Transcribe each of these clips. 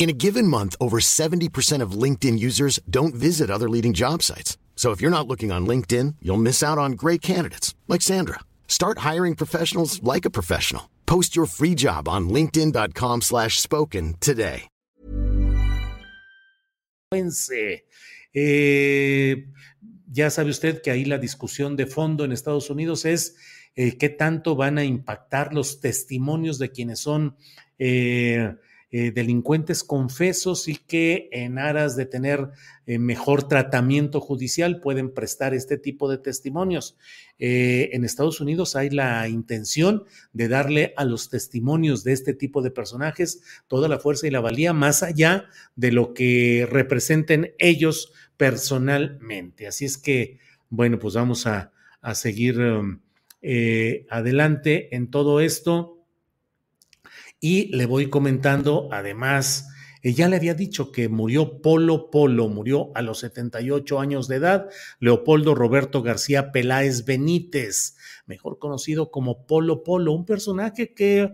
In a given month, over 70% of LinkedIn users don't visit other leading job sites. So if you're not looking on LinkedIn, you'll miss out on great candidates like Sandra. Start hiring professionals like a professional. Post your free job on linkedin.com/spoken slash spoken today. Eh, ya sabe usted que ahí la discusión de fondo en Estados Unidos es eh, qué tanto van a impactar los testimonios de quienes son eh, eh, delincuentes confesos y que en aras de tener eh, mejor tratamiento judicial pueden prestar este tipo de testimonios. Eh, en Estados Unidos hay la intención de darle a los testimonios de este tipo de personajes toda la fuerza y la valía más allá de lo que representen ellos personalmente. Así es que, bueno, pues vamos a, a seguir um, adelante en todo esto. Y le voy comentando, además, ya le había dicho que murió Polo Polo, murió a los 78 años de edad, Leopoldo Roberto García Peláez Benítez, mejor conocido como Polo Polo, un personaje que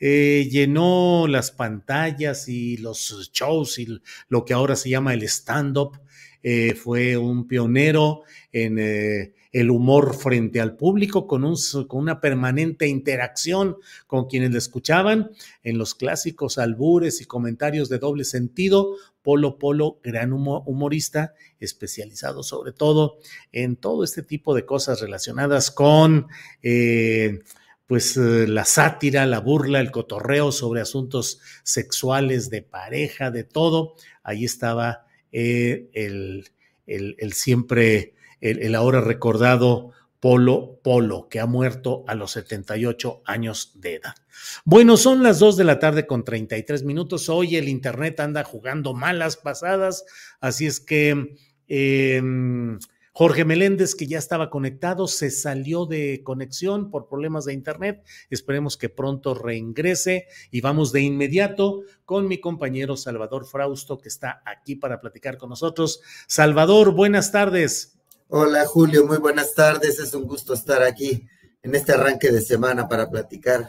eh, llenó las pantallas y los shows y lo que ahora se llama el stand-up, eh, fue un pionero en... Eh, el humor frente al público, con, un, con una permanente interacción con quienes le escuchaban, en los clásicos albures y comentarios de doble sentido. Polo Polo, gran humorista, especializado sobre todo en todo este tipo de cosas relacionadas con... Eh, pues eh, la sátira, la burla, el cotorreo sobre asuntos sexuales, de pareja, de todo. Ahí estaba eh, el, el, el, siempre el, ahora recordado Polo Polo, que ha muerto a los 78 años de edad. Bueno, son las 2 de la tarde con 33 minutos. Hoy el Internet anda jugando malas pasadas, así es que em, Jorge Meléndez, que ya estaba conectado, se salió de conexión por problemas de Internet. Esperemos que pronto reingrese y vamos de inmediato con mi compañero Salvador Frausto, que está aquí para platicar con nosotros. Salvador, buenas tardes. Hola Julio, muy buenas tardes. Es un gusto estar aquí en este arranque de semana para platicar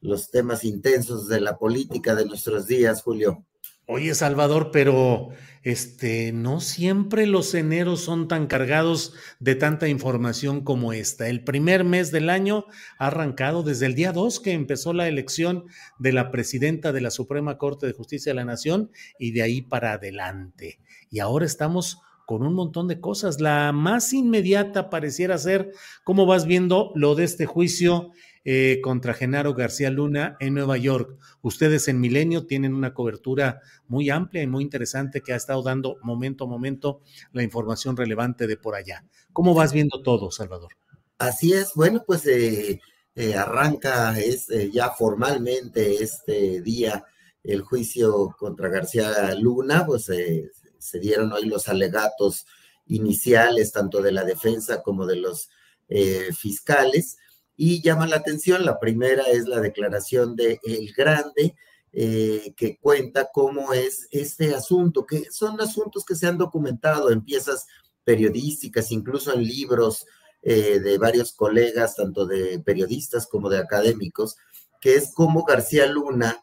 los temas intensos de la política de nuestros días, Julio. Oye, Salvador, pero este no siempre los eneros son tan cargados de tanta información como esta. El primer mes del año ha arrancado desde el día 2 que empezó la elección de la presidenta de la Suprema Corte de Justicia de la Nación y de ahí para adelante. Y ahora estamos con un montón de cosas. La más inmediata pareciera ser cómo vas viendo lo de este juicio eh, contra Genaro García Luna en Nueva York. Ustedes en Milenio tienen una cobertura muy amplia y muy interesante que ha estado dando momento a momento la información relevante de por allá. ¿Cómo vas viendo todo, Salvador? Así es, bueno, pues eh, eh, arranca es, ya formalmente este día el juicio contra García Luna, pues se dieron hoy los alegatos iniciales, tanto de la defensa como de los eh, fiscales, y llama la atención, la primera es la declaración de El Grande, eh, que cuenta cómo es este asunto, que son asuntos que se han documentado en piezas periodísticas, incluso en libros eh, de varios colegas, tanto de periodistas como de académicos, que es cómo García Luna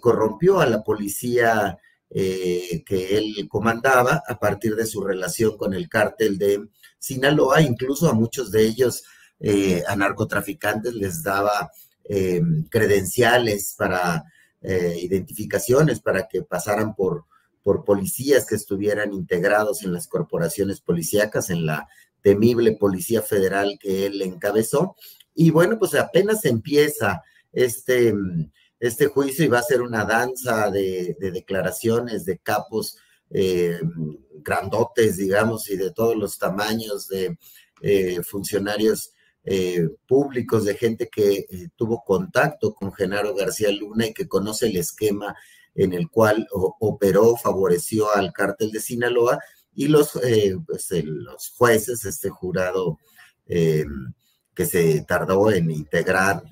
corrompió a la policía eh, que él comandaba a partir de su relación con el cártel de Sinaloa, incluso a muchos de ellos, eh, a narcotraficantes, les daba eh, credenciales para identificaciones, para que pasaran por, por policías que estuvieran integrados en las corporaciones policíacas, en la temible Policía Federal que él encabezó. Y bueno, pues apenas empieza este, este juicio y va a ser una danza de, declaraciones de capos eh, grandotes, digamos, y de todos los tamaños de eh, funcionarios eh, públicos, de gente que tuvo contacto con Genaro García Luna y que conoce el esquema en el cual operó, favoreció al cártel de Sinaloa y los, pues, los jueces, este jurado que se tardó en integrar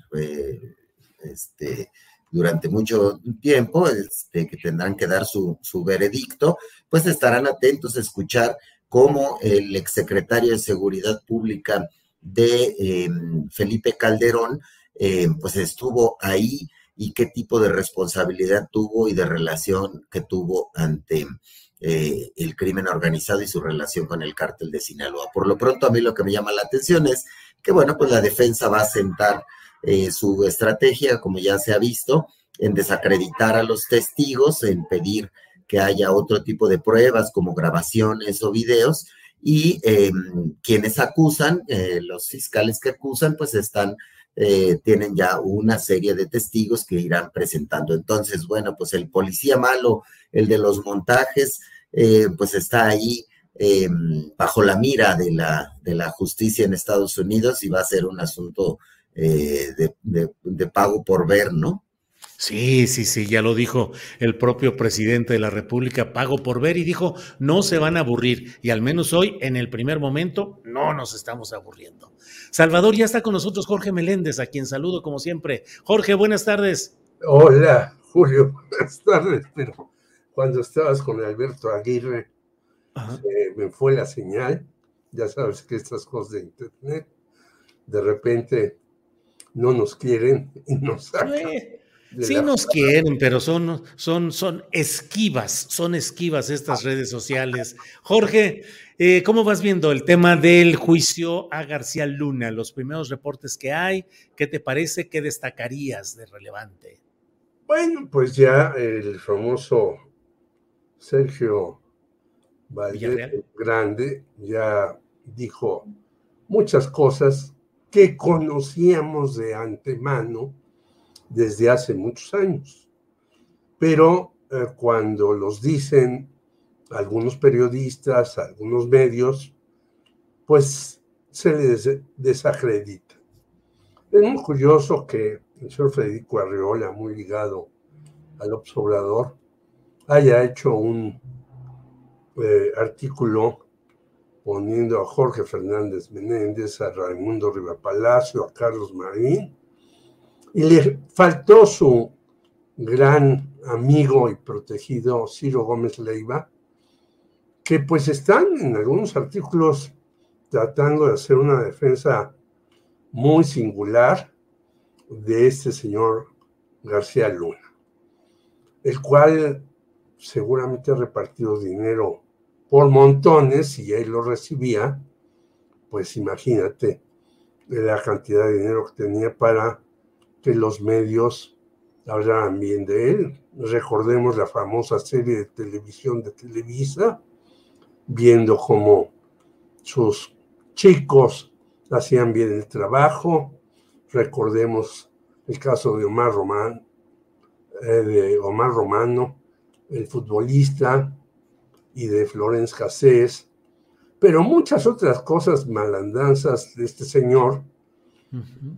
este, durante mucho tiempo, este, que tendrán que dar su, veredicto, pues estarán atentos a escuchar cómo el exsecretario de Seguridad Pública de em, Felipe Calderón, em, pues estuvo ahí y qué tipo de responsabilidad tuvo y de relación que tuvo ante eh, el crimen organizado y su relación con el cártel de Sinaloa. Por lo pronto, a mí lo que me llama la atención es que, bueno, pues la defensa va a sentar eh, su estrategia, como ya se ha visto, en desacreditar a los testigos, en pedir que haya otro tipo de pruebas como grabaciones o videos y em, quienes acusan, eh, los fiscales que acusan, pues están, eh, tienen ya una serie de testigos que irán presentando. Entonces, bueno, pues el policía malo, el de los montajes, pues está ahí bajo la mira de la, de la justicia en Estados Unidos y va a ser un asunto eh, de, pago por ver, ¿no? Sí, sí, sí, ya lo dijo el propio presidente de la República, pago por ver, y dijo, no se van a aburrir, y al menos hoy, en el primer momento, no nos estamos aburriendo. Salvador, ya está con nosotros Jorge Meléndez, a quien saludo como siempre. Jorge, buenas tardes. Hola, Julio, buenas tardes, pero cuando estabas con Alberto Aguirre, me fue la señal, ya sabes que estas cosas de Internet, de repente no nos quieren y nos sacan. Sí, nos quieren, pero son, son, son esquivas, son esquivas estas redes sociales. Jorge, eh, ¿cómo vas viendo el tema del juicio a García Luna? Los primeros reportes que hay, ¿qué te parece? ¿Qué destacarías de relevante? Bueno, pues ya el famoso Sergio Valdez Grande ya dijo muchas cosas que conocíamos de antemano desde hace muchos años. Pero eh, cuando los dicen algunos periodistas, algunos medios, pues se les desacredita. Es muy curioso que el señor Federico Arreola, muy ligado al observador, haya hecho un eh, artículo poniendo a Jorge Fernández Menéndez, a Raimundo Palacio, a Carlos Marín, y le faltó su gran amigo y protegido Ciro Gómez Leiva, que pues están en algunos artículos tratando de hacer una defensa muy singular de este señor García Luna, el cual seguramente ha repartido dinero por montones y él lo recibía, pues imagínate la cantidad de dinero que tenía para que los medios hablaran bien de él. Recordemos la famosa serie de televisión de Televisa, viendo cómo sus chicos hacían bien el trabajo. Recordemos el caso de Omar Román, eh, de Omar Romano, el futbolista, y de Florence Cassés, pero muchas otras cosas malandanzas de este señor,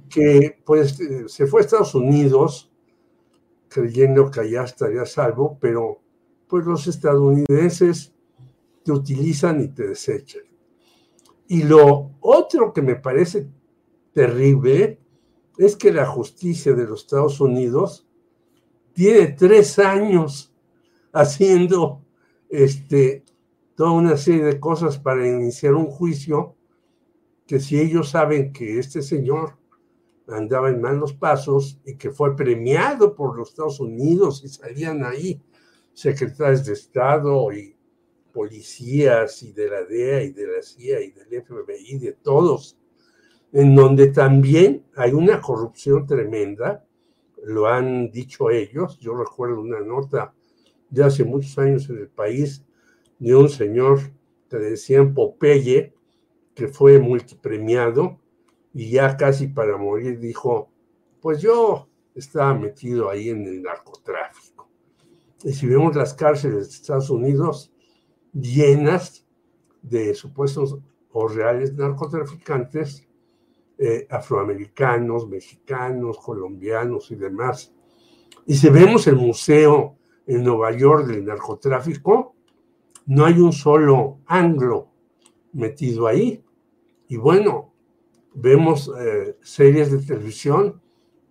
que pues eh, se fue a Estados Unidos creyendo que allá estaría salvo, pero pues los estadounidenses te utilizan y te desechan. Y lo otro que me parece terrible es que la justicia de los Estados Unidos tiene tres años haciendo este, toda una serie de cosas para iniciar un juicio que si ellos saben que este señor andaba en malos pasos y que fue premiado por los Estados Unidos y salían ahí secretarios de Estado y policías y de la DEA y de la CIA y del FBI, de todos, en donde también hay una corrupción tremenda, lo han dicho ellos, yo recuerdo una nota de hace muchos años en el país, de un señor que decían Popeye, que fue multipremiado y ya casi para morir dijo, pues yo estaba metido ahí en el narcotráfico. Y si vemos las cárceles de Estados Unidos llenas de supuestos o reales narcotraficantes eh, afroamericanos, mexicanos, colombianos y demás. Y si vemos el museo en Nueva York del narcotráfico, no hay un solo anglo metido ahí. Y bueno, vemos eh, series de televisión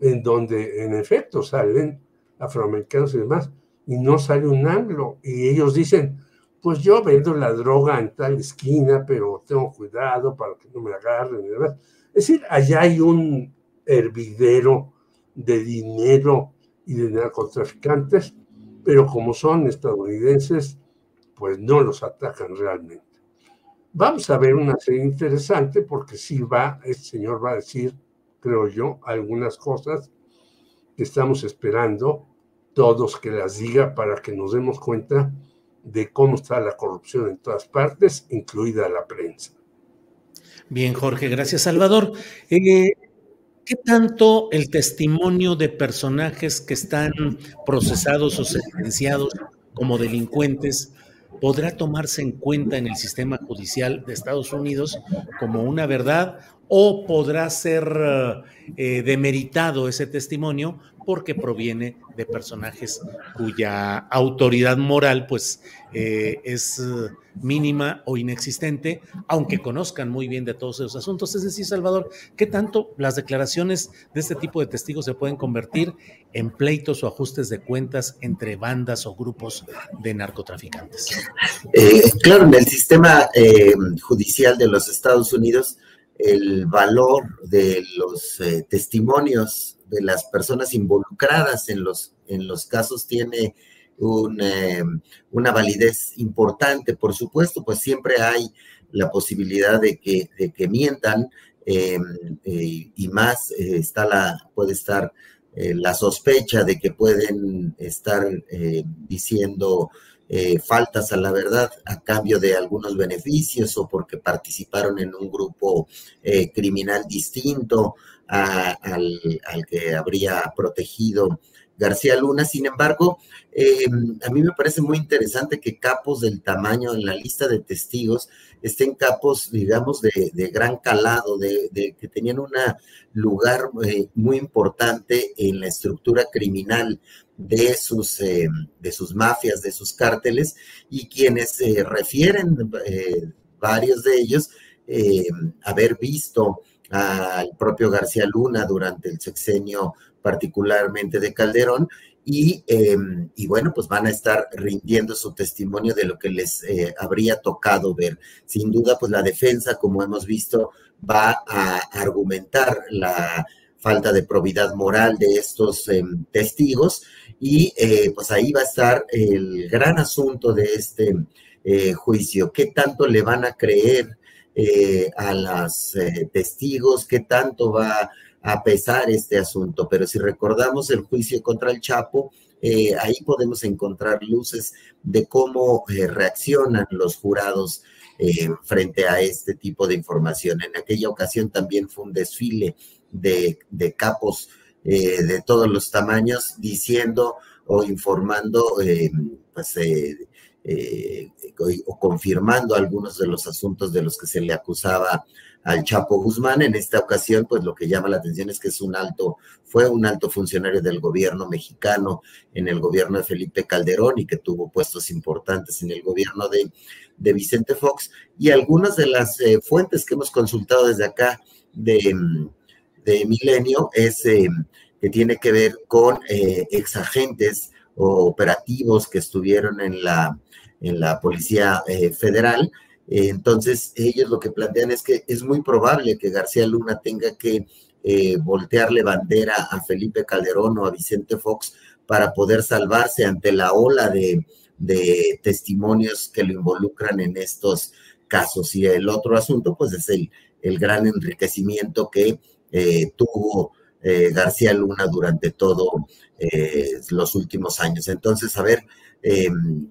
en donde en efecto salen afroamericanos y demás, y no sale un anglo. Y ellos dicen, pues yo vendo la droga en tal esquina, pero tengo cuidado para que no me agarren. Es decir, allá hay un hervidero de dinero y de narcotraficantes, pero como son estadounidenses, pues no los atacan realmente. Vamos a ver una serie interesante porque sí va, este señor va a decir, creo yo, algunas cosas que estamos esperando todos que las diga para que nos demos cuenta de cómo está la corrupción en todas partes, incluida la prensa. Bien, Jorge, gracias, Salvador. Eh, ¿Qué tanto el testimonio de personajes que están procesados o sentenciados como delincuentes podrá tomarse en cuenta en el sistema judicial de Estados Unidos como una verdad o podrá ser eh, demeritado ese testimonio porque proviene de personajes cuya autoridad moral pues eh, es mínima o inexistente, aunque conozcan muy bien de todos esos asuntos. Es decir, Salvador, ¿qué tanto las declaraciones de este tipo de testigos se pueden convertir en pleitos o ajustes de cuentas entre bandas o grupos de narcotraficantes? Eh, claro, en el sistema eh, judicial de los Estados Unidos, el valor de los testimonios de las personas involucradas en los, en los casos tiene eh, una validez importante. Por supuesto, pues siempre hay la posibilidad de que, de que mientan em, eh, y más eh, está la, puede estar la sospecha de que pueden estar diciendo faltas a la verdad a cambio de algunos beneficios o porque participaron en un grupo criminal distinto al, que habría protegido García Luna. Sin embargo, eh, a mí me parece muy interesante que capos del tamaño en la lista de testigos estén capos, digamos, de, gran calado, de, que tenían un lugar eh, muy importante en la estructura criminal de sus, eh, de sus mafias, de sus cárteles, y quienes refieren, varios de ellos, haber visto al propio García Luna durante el sexenio particularmente de Calderón, y, em, y, bueno, pues van a estar rindiendo su testimonio de lo que les eh, habría tocado ver. Sin duda, pues la defensa, como hemos visto, va a argumentar la falta de probidad moral de estos em, testigos y eh, pues ahí va a estar el gran asunto de este eh, juicio. ¿Qué tanto le van a creer eh, a los eh, testigos, qué tanto va a pesar este asunto. Pero si recordamos el juicio contra el Chapo, eh, ahí podemos encontrar luces de cómo reaccionan los jurados frente a este tipo de información. En aquella ocasión también fue un desfile de, de capos de todos los tamaños diciendo o informando pues, eh, o confirmando algunos de los asuntos de los que se le acusaba al Chapo Guzmán. En esta ocasión, pues lo que llama la atención es que es un alto, fue un alto funcionario del gobierno mexicano en el gobierno de Felipe Calderón y que tuvo puestos importantes en el gobierno de, de Vicente Fox. Y algunas de las eh, fuentes que hemos consultado desde acá de, de Milenio es eh, que tiene que ver con exagentes operativos que estuvieron en la en la Policía eh, Federal. Eh, entonces, ellos lo que plantean es que es muy probable que García Luna tenga que eh, voltearle bandera a Felipe Calderón o a Vicente Fox para poder salvarse ante la ola de, testimonios que lo involucran en estos casos. Y el otro asunto, pues, es el, el gran enriquecimiento que tuvo eh, García Luna durante todos los últimos años. Entonces, a ver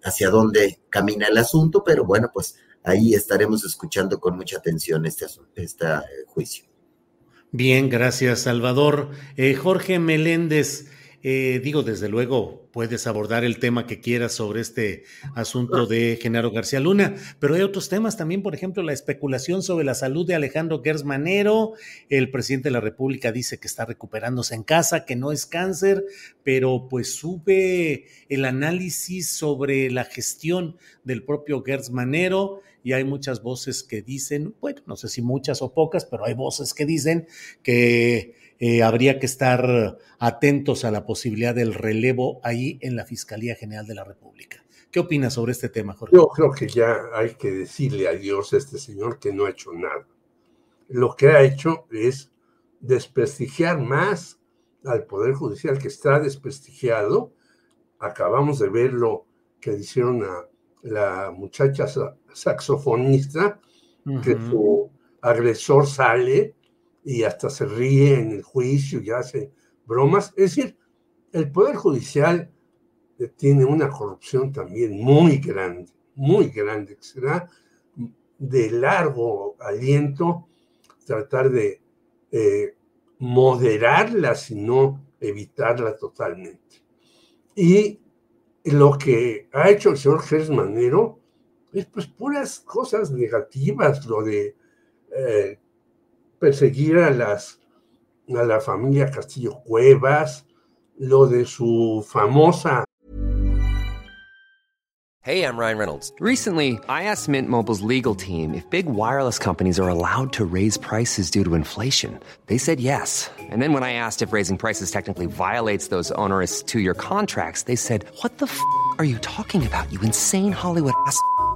hacia dónde camina el asunto, pero bueno, pues ahí estaremos escuchando con mucha atención este, este juicio. Bien, gracias, Salvador. Jorge Meléndez, digo, desde luego, puedes abordar el tema que quieras sobre este asunto de Genaro García Luna, pero hay otros temas también, por ejemplo, la especulación sobre la salud de Alejandro Gersmanero. El presidente de la República dice que está recuperándose en casa, que no es cáncer, pero pues sube el análisis sobre la gestión del propio Gersmanero y hay muchas voces que dicen, bueno, no sé si muchas o pocas, pero hay voces que dicen que eh, habría que estar atentos a la posibilidad del relevo ahí en la Fiscalía General de la República. ¿Qué opinas sobre este tema, Jorge? Yo creo que ya hay que decirle adiós a este señor que no ha hecho nada. Lo que ha hecho es desprestigiar más al Poder Judicial, que está desprestigiado. Acabamos de ver lo que hicieron a la muchacha saxofonista, que su agresor sale y hasta se ríe en el juicio y hace bromas. Es decir, el Poder Judicial tiene una corrupción también muy grande, muy grande, que será de largo aliento tratar de eh, moderarla, si no evitarla totalmente. Y lo que ha hecho el señor Gers Manero es pues puras cosas negativas, lo de eh, perseguir a las a la familia Castillo Cuevas, lo de su famosa Hey, I'm Ryan Reynolds. Recently, I asked Mint Mobile's legal team if big wireless companies are allowed to raise prices due to inflation. They said yes. And then when I asked if raising prices technically violates those onerous 2-year contracts, they said, "What the f*** are you talking about? You insane Hollywood ass."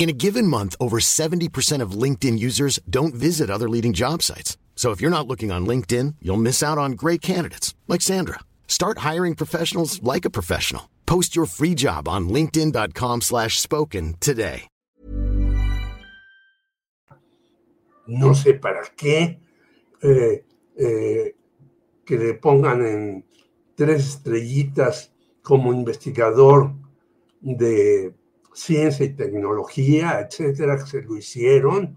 In a given month, over 70% of LinkedIn users don't visit other leading job sites. So if you're not looking on LinkedIn, you'll miss out on great candidates like Sandra. Start hiring professionals like a professional. Post your free job on linkedin.com/spoken today. No sé para qué eh, eh, que le pongan en tres estrellitas como investigador de ciencia y tecnología, etcétera, que se lo hicieron,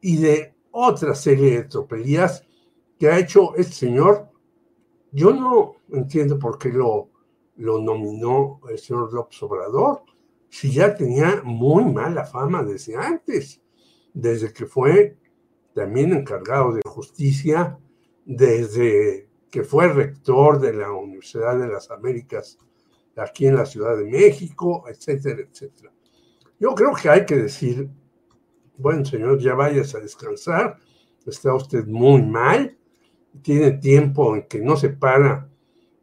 y de otra serie de tropelías que ha hecho este señor. Yo no entiendo por qué lo, lo nominó el señor López Obrador, si ya tenía muy mala fama desde antes, desde que fue también encargado de justicia, desde que fue rector de la Universidad de las Américas aquí en la Ciudad de México, etcétera, etcétera. Yo creo que hay que decir, bueno, señor, ya vayas a descansar, está usted muy mal, tiene tiempo en que no se para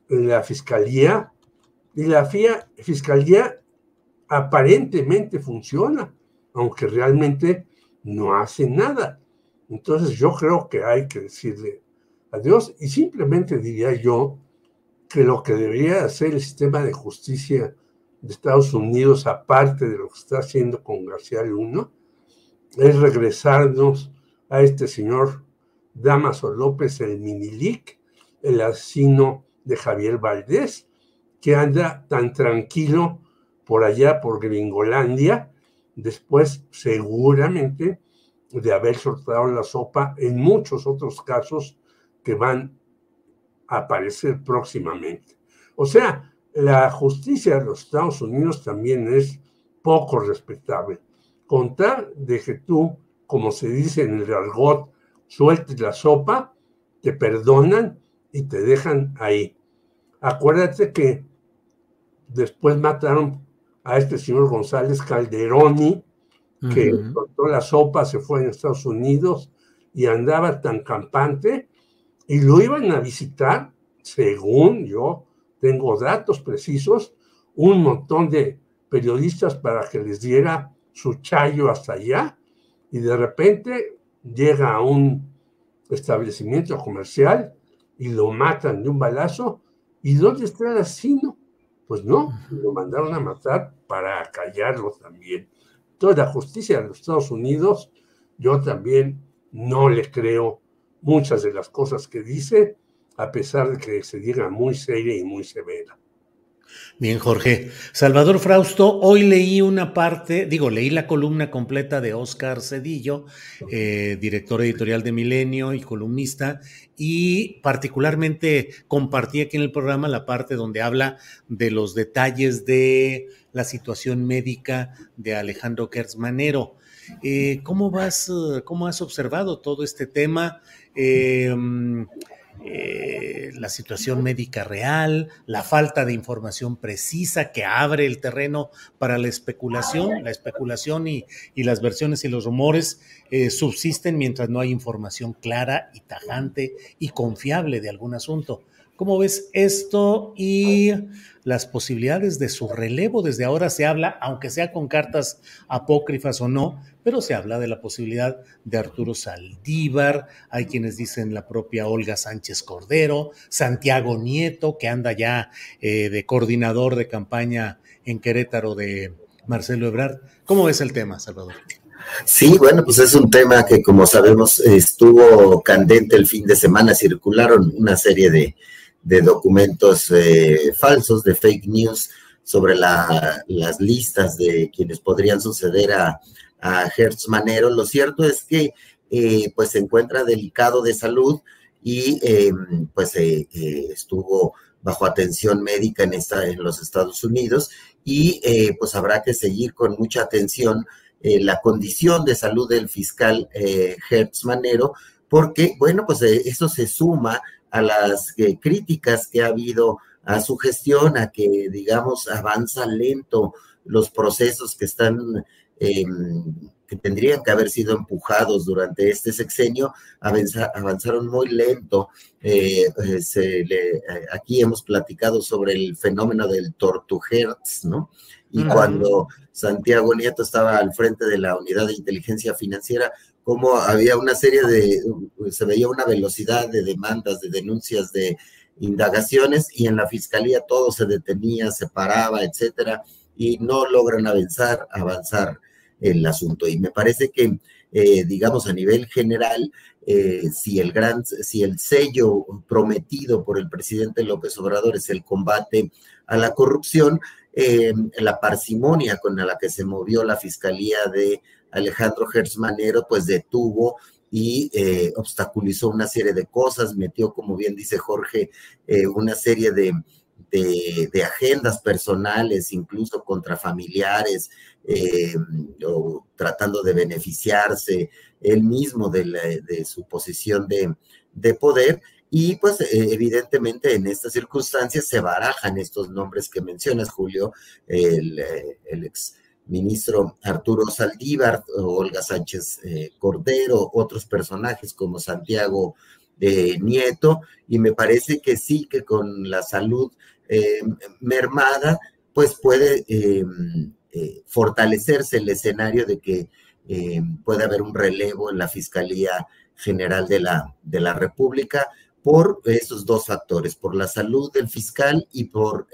la fiscalía, y la fiscalía aparentemente funciona, aunque realmente no hace nada. Entonces yo creo que hay que decirle adiós y simplemente diría yo, que lo que debería hacer el sistema de justicia de Estados Unidos, aparte de lo que está haciendo con García Luna, es regresarnos a este señor Damaso López, el Minilic, el asesino de Javier Valdés, que anda tan tranquilo por allá, por Gringolandia, después seguramente de haber soltado la sopa en muchos otros casos que van aparecer próximamente. O sea, la justicia de los Estados Unidos también es poco respetable. Contar de que tú, como se dice en el argot, sueltes la sopa, te perdonan y te dejan ahí. Acuérdate que después mataron a este señor González Calderoni, que soltó la sopa, se fue a Estados Unidos y andaba tan campante y lo iban a visitar según yo tengo datos precisos, un montón de periodistas para que les diera su chayo hasta allá y de repente llega a un establecimiento comercial y lo matan de un balazo. ¿Y dónde está el asesino? Pues no, lo mandaron a matar para callarlo también. Toda la justicia de los Estados Unidos, yo también no le creo muchas de las cosas que dice, a pesar de que se diga muy seria y muy severa. Bien, Jorge. Salvador Frausto, hoy leí una parte, digo, leí la columna completa de Oscar Cedillo, eh, director editorial de Milenio y columnista, y particularmente compartí aquí en el programa la parte donde habla de los detalles de la situación médica de Alejandro Kersmanero. Eh, ¿Cómo vas, cómo has observado todo este tema? Eh, eh, la situación médica real, la falta de información precisa que abre el terreno para la especulación. La especulación y, las versiones y los rumores eh, subsisten mientras no hay información clara y tajante y confiable de algún asunto. ¿Cómo ves esto y las posibilidades de su relevo? Desde ahora se habla, aunque sea con cartas apócrifas o no, pero se habla de la posibilidad de Arturo Saldívar, hay quienes dicen la propia Olga Sánchez Cordero, Santiago Nieto, que anda ya eh, de coordinador de campaña en Querétaro de Marcelo Ebrard. ¿Cómo ves el tema, Salvador? Sí, bueno, pues es un tema que como sabemos estuvo candente el fin de semana, circularon una serie de, de documentos eh, falsos, de fake news sobre las listas de quienes podrían suceder a, a Hertz Manero. Lo cierto es que eh, pues se encuentra delicado de salud y em, pues eh, estuvo bajo atención médica en, esta, en los Estados Unidos y pues habrá que seguir con mucha atención la condición de salud del fiscal Hertz Manero porque bueno pues eso se suma a las eh, críticas que ha habido a su gestión, a que, digamos, avanza lento los procesos que están, em, que tendrían que haber sido empujados durante este sexenio, avanzaron muy lento. Eh, eh, aquí hemos platicado sobre el fenómeno del Tortuherz, ¿no? Y cuando Santiago Nieto estaba al frente de la unidad de inteligencia financiera, como había una serie de, se veía una velocidad de demandas, de denuncias, de indagaciones y en la fiscalía todo se detenía, se paraba, etcétera, y no logran avanzar, avanzar el asunto. Y me parece que, eh, digamos, a nivel general, eh, si el gran, si el sello prometido por el presidente López Obrador es el combate a la corrupción, eh, la parsimonia con la que se movió la fiscalía de Alejandro Gersmanero pues detuvo y eh, obstaculizó una serie de cosas, metió, como bien dice Jorge, eh, una serie de, de, agendas personales, incluso contra familiares, eh, o tratando de beneficiarse él mismo de, de su posición de, de, poder. Y pues evidentemente en estas circunstancias se barajan estos nombres que mencionas, Julio, el, el ex ministro Arturo Saldívar, Olga Sánchez eh, Cordero, otros personajes como Santiago eh, Nieto, y me parece que sí, que con la salud eh, mermada, pues puede fortalecerse el escenario de que puede haber un relevo en la Fiscalía General de la, de la República por esos dos factores, por la salud del fiscal y por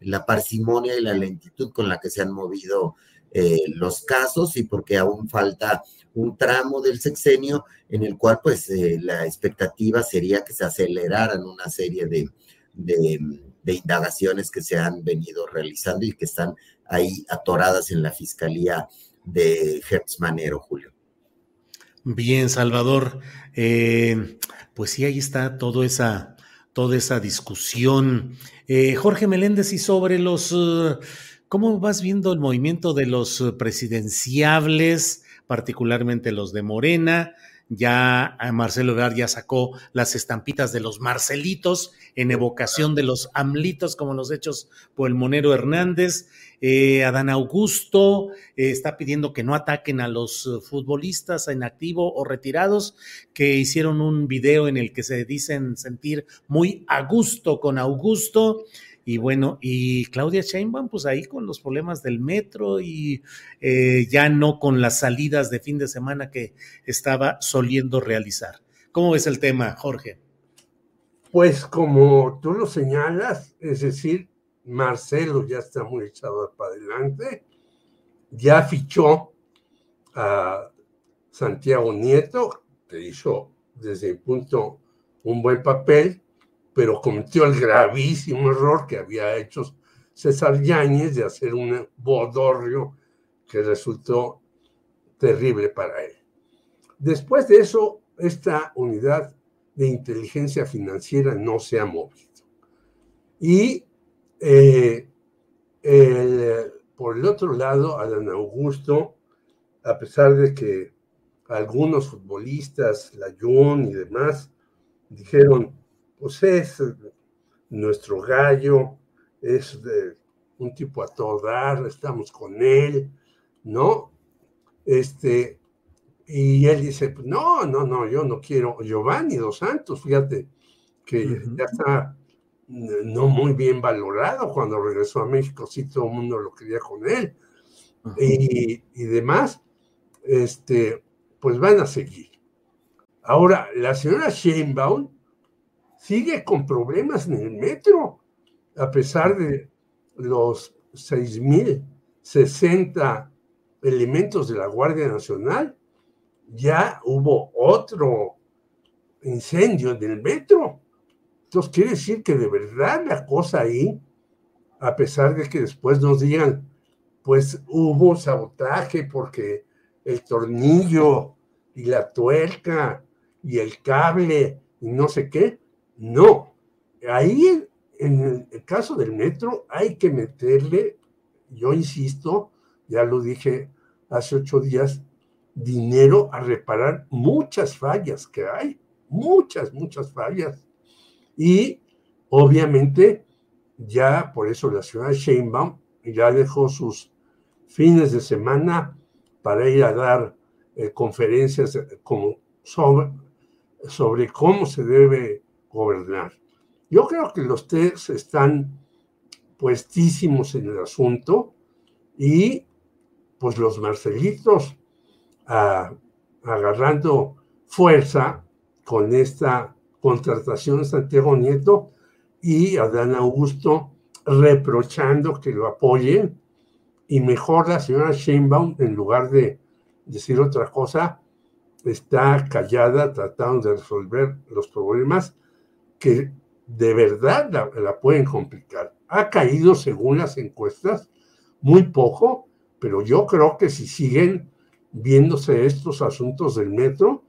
la parsimonia y la lentitud con la que se han movido eh, los casos y porque aún falta un tramo del sexenio en el cual pues eh, la expectativa sería que se aceleraran una serie de, de, indagaciones que se han venido realizando y que están ahí atoradas en la fiscalía de Hertz Manero, Julio. Bien, Salvador. Eh, pues sí, ahí está toda esa, toda esa discusión. Eh, Jorge Meléndez, y sobre los, eh, ¿cómo vas viendo el movimiento de los presidenciables, particularmente los de Morena? Ya Marcelo Ebrard ya sacó las estampitas de los Marcelitos en evocación de los Amlitos, como los hechos por el Monero Hernández. Eh, Adán Augusto eh, está pidiendo que no ataquen a los eh, futbolistas en activo o retirados, que hicieron un video en el que se dicen sentir muy a gusto con Augusto. Y bueno, y Claudia Sheinbaum, pues ahí con los problemas del metro y eh, ya no con las salidas de fin de semana que estaba soliendo realizar. ¿Cómo ves el tema, Jorge? Pues como tú lo señalas, es decir, Marcelo ya está muy echado para adelante, ya fichó a Santiago Nieto, que hizo desde mi punto un buen papel, pero cometió el gravísimo error que había hecho César Yáñez de hacer un bodorrio que resultó terrible para él. Después de eso, esta unidad de inteligencia financiera no se ha movido. Y eh, por el otro lado, Adán Augusto, a pesar de que algunos futbolistas, Layún y demás, dijeron, pues es nuestro gallo, es de un tipo a todo dar, estamos con él, ¿no? Este, y él dice, pues no, no, no, yo no quiero, Giovanni Dos Santos, fíjate, que ya está no muy bien valorado cuando regresó a México, sí todo el mundo lo quería con él, y, y demás, este, pues van a seguir. Ahora, la señora Sheinbaum, sigue con problemas en el metro, a pesar de los 6.060 elementos de la Guardia Nacional, ya hubo otro incendio en el metro. Entonces quiere decir que de verdad la cosa ahí, a pesar de que después nos digan, pues hubo sabotaje porque el tornillo y la tuerca y el cable y no sé qué, no, ahí en el caso del metro hay que meterle, yo insisto, ya lo dije hace ocho días, dinero a reparar muchas fallas que hay, muchas, muchas fallas. Y obviamente ya por eso la ciudad de Sheinbaum ya dejó sus fines de semana para ir a dar eh, conferencias como sobre, sobre cómo se debe gobernar. Yo creo que los tres están puestísimos en el asunto y pues los Marcelitos ah, agarrando fuerza con esta contratación de Santiago Nieto y Adán Augusto reprochando que lo apoyen y mejor la señora Sheinbaum en lugar de decir otra cosa está callada tratando de resolver los problemas que de verdad la, pueden complicar. Ha caído, según las encuestas, muy poco, pero yo creo que si siguen viéndose estos asuntos del metro,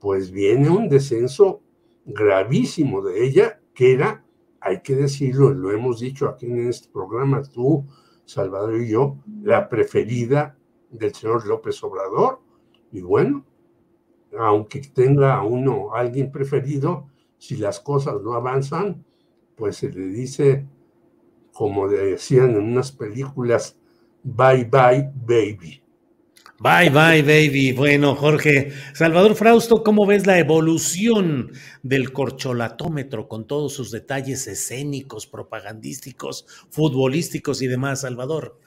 pues viene un descenso gravísimo de ella, que era, hay que decirlo, lo hemos dicho aquí en este programa, tú, Salvador y yo, la preferida del señor López Obrador. Y bueno, aunque tenga a uno alguien preferido, si las cosas no avanzan, pues se le dice, como decían en unas películas, bye bye baby. Bye, bye, baby. Bueno, Jorge. Salvador Frausto, ¿cómo ves la evolución del corcholatómetro con todos sus detalles escénicos, propagandísticos, futbolísticos y demás, Salvador?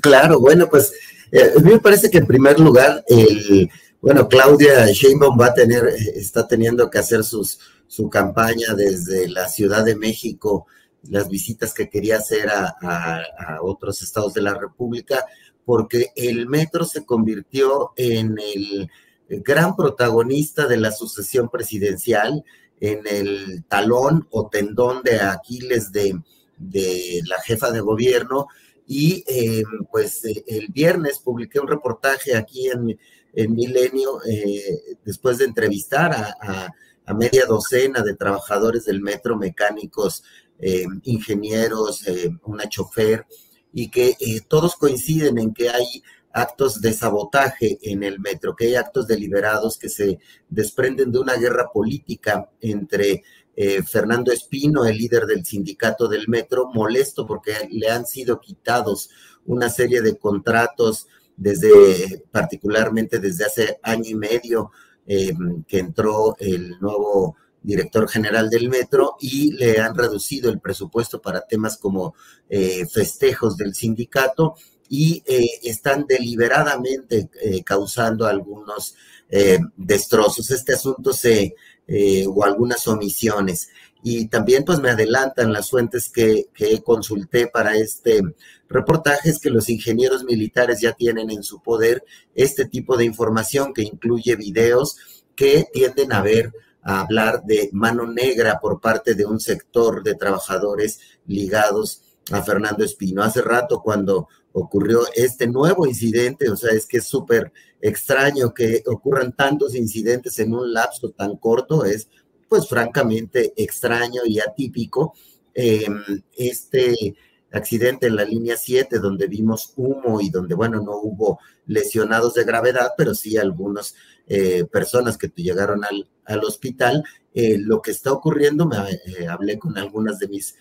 Claro, bueno, pues eh, a mí me parece que en primer lugar, el, bueno, Claudia Sheinbaum va a tener, eh, está teniendo que hacer sus, su campaña desde la Ciudad de México, las visitas que quería hacer a, otros estados de la República, porque el metro se convirtió en el gran protagonista de la sucesión presidencial, en el talón o tendón de Aquiles de, la jefa de gobierno. Y eh, pues el viernes publiqué un reportaje aquí en, Milenio, eh, después de entrevistar a media docena de trabajadores del metro, mecánicos, eh, ingenieros, eh, una chofer, y que eh, todos coinciden en que hay actos de sabotaje en el metro, que hay actos deliberados que se desprenden de una guerra política entre Fernando Espino, el líder del sindicato del metro, molesto porque le han sido quitados una serie de contratos desde, particularmente desde hace año y medio eh, que entró el nuevo director general del metro y le han reducido el presupuesto para temas como eh, festejos del sindicato y eh, están deliberadamente causando algunos destrozos. Este asunto se, o algunas omisiones. Y también pues me adelantan las fuentes que, consulté para este reportaje, es que los ingenieros militares ya tienen en su poder este tipo de información que incluye videos que tienden a ver a hablar de mano negra por parte de un sector de trabajadores ligados a Fernando Espino. Hace rato cuando ocurrió este nuevo incidente, o sea, es que es súper extraño que ocurran tantos incidentes en un lapso tan corto, es pues francamente extraño y atípico. Em, este accidente en la línea 7 donde vimos humo y donde, bueno, no hubo lesionados de gravedad, pero sí algunas eh, personas que llegaron al, al hospital. Eh, lo que está ocurriendo, me eh, hablé con algunas de mis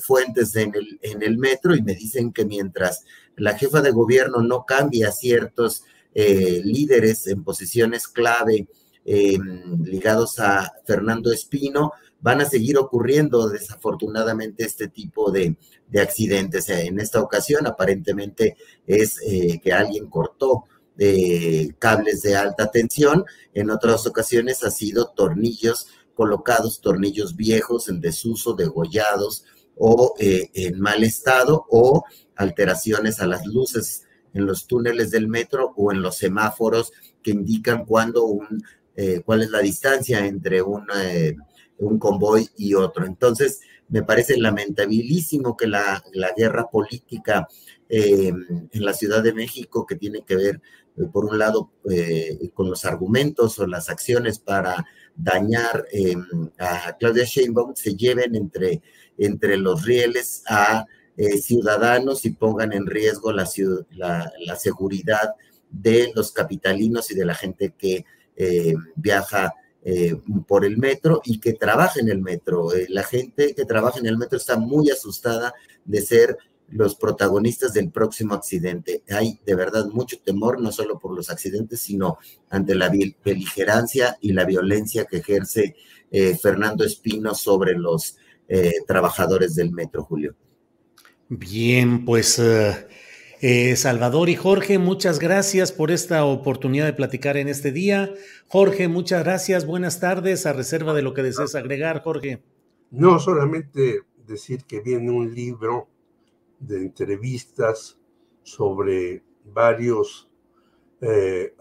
fuentes en el, en el metro y me dicen que mientras la jefa de gobierno no cambia ciertos líderes en posiciones clave, Em, ligados a Fernando Espino, van a seguir ocurriendo desafortunadamente este tipo de, accidentes. En esta ocasión aparentemente es eh, que alguien cortó eh, cables de alta tensión, en otras ocasiones ha sido tornillos colocados, tornillos viejos en desuso, degollados o eh, en mal estado o alteraciones a las luces en los túneles del metro o en los semáforos que indican cuando un eh, cuál es la distancia entre eh, un convoy y otro. Entonces, me parece lamentabilísimo que la, guerra política eh, en la Ciudad de México, que tiene que ver, por un lado, con los argumentos o las acciones para dañar a Claudia Sheinbaum, se lleven entre, entre los rieles a ciudadanos y pongan en riesgo la, la seguridad de los capitalinos y de la gente que eh, viaja eh, por el metro y que trabaja en el metro. Eh, la gente que trabaja en el metro está muy asustada de ser los protagonistas del próximo accidente. Hay de verdad mucho temor, no solo por los accidentes, sino ante la beligerancia y la violencia que ejerce Fernando Espino sobre los trabajadores del metro, Julio. Bien, pues eh, Salvador y Jorge, muchas gracias por esta oportunidad de platicar en este día. Jorge, muchas gracias. Buenas tardes. A reserva de lo que desees agregar, Jorge. No, solamente decir que viene un libro de entrevistas sobre varios eh,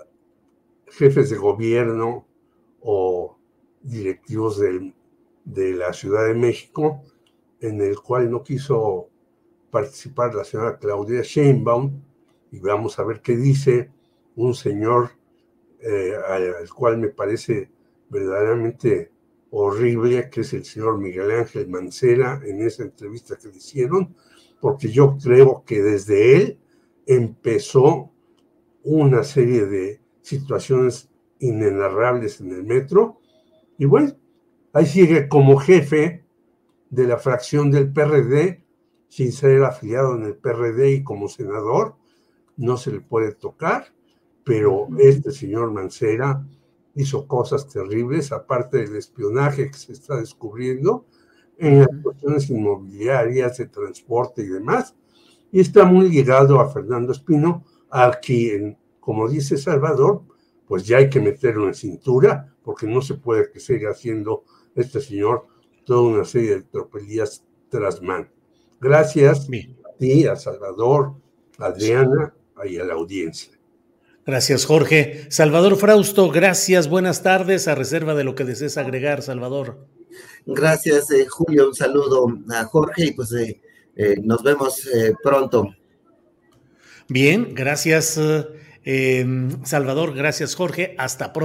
jefes de gobierno o directivos de la Ciudad de México, en el cual no quiso participar la señora Claudia Sheinbaum y vamos a ver qué dice un señor eh, al cual me parece verdaderamente horrible, que es el señor Miguel Ángel Mancera, en esa entrevista que le hicieron, porque yo creo que desde él empezó una serie de situaciones inenarrables en el metro, y bueno, ahí sigue como jefe de la fracción del PRD, sin ser afiliado en el PRD y como senador, no se le puede tocar, pero este señor Mancera hizo cosas terribles, aparte del espionaje que se está descubriendo en las cuestiones inmobiliarias, de transporte y demás, y está muy ligado a Fernando Espino, a quien, como dice Salvador, pues ya hay que meterlo en cintura, porque no se puede que siga haciendo este señor toda una serie de tropelías tras mano. Gracias a ti, a Salvador, a Adriana y a la audiencia. Gracias, Jorge. Salvador Frausto, gracias, buenas tardes, a reserva de lo que desees agregar, Salvador. Gracias, eh, Julio, un saludo a Jorge y pues eh, eh, nos vemos pronto. Bien, gracias, Salvador, gracias, Jorge, hasta pronto.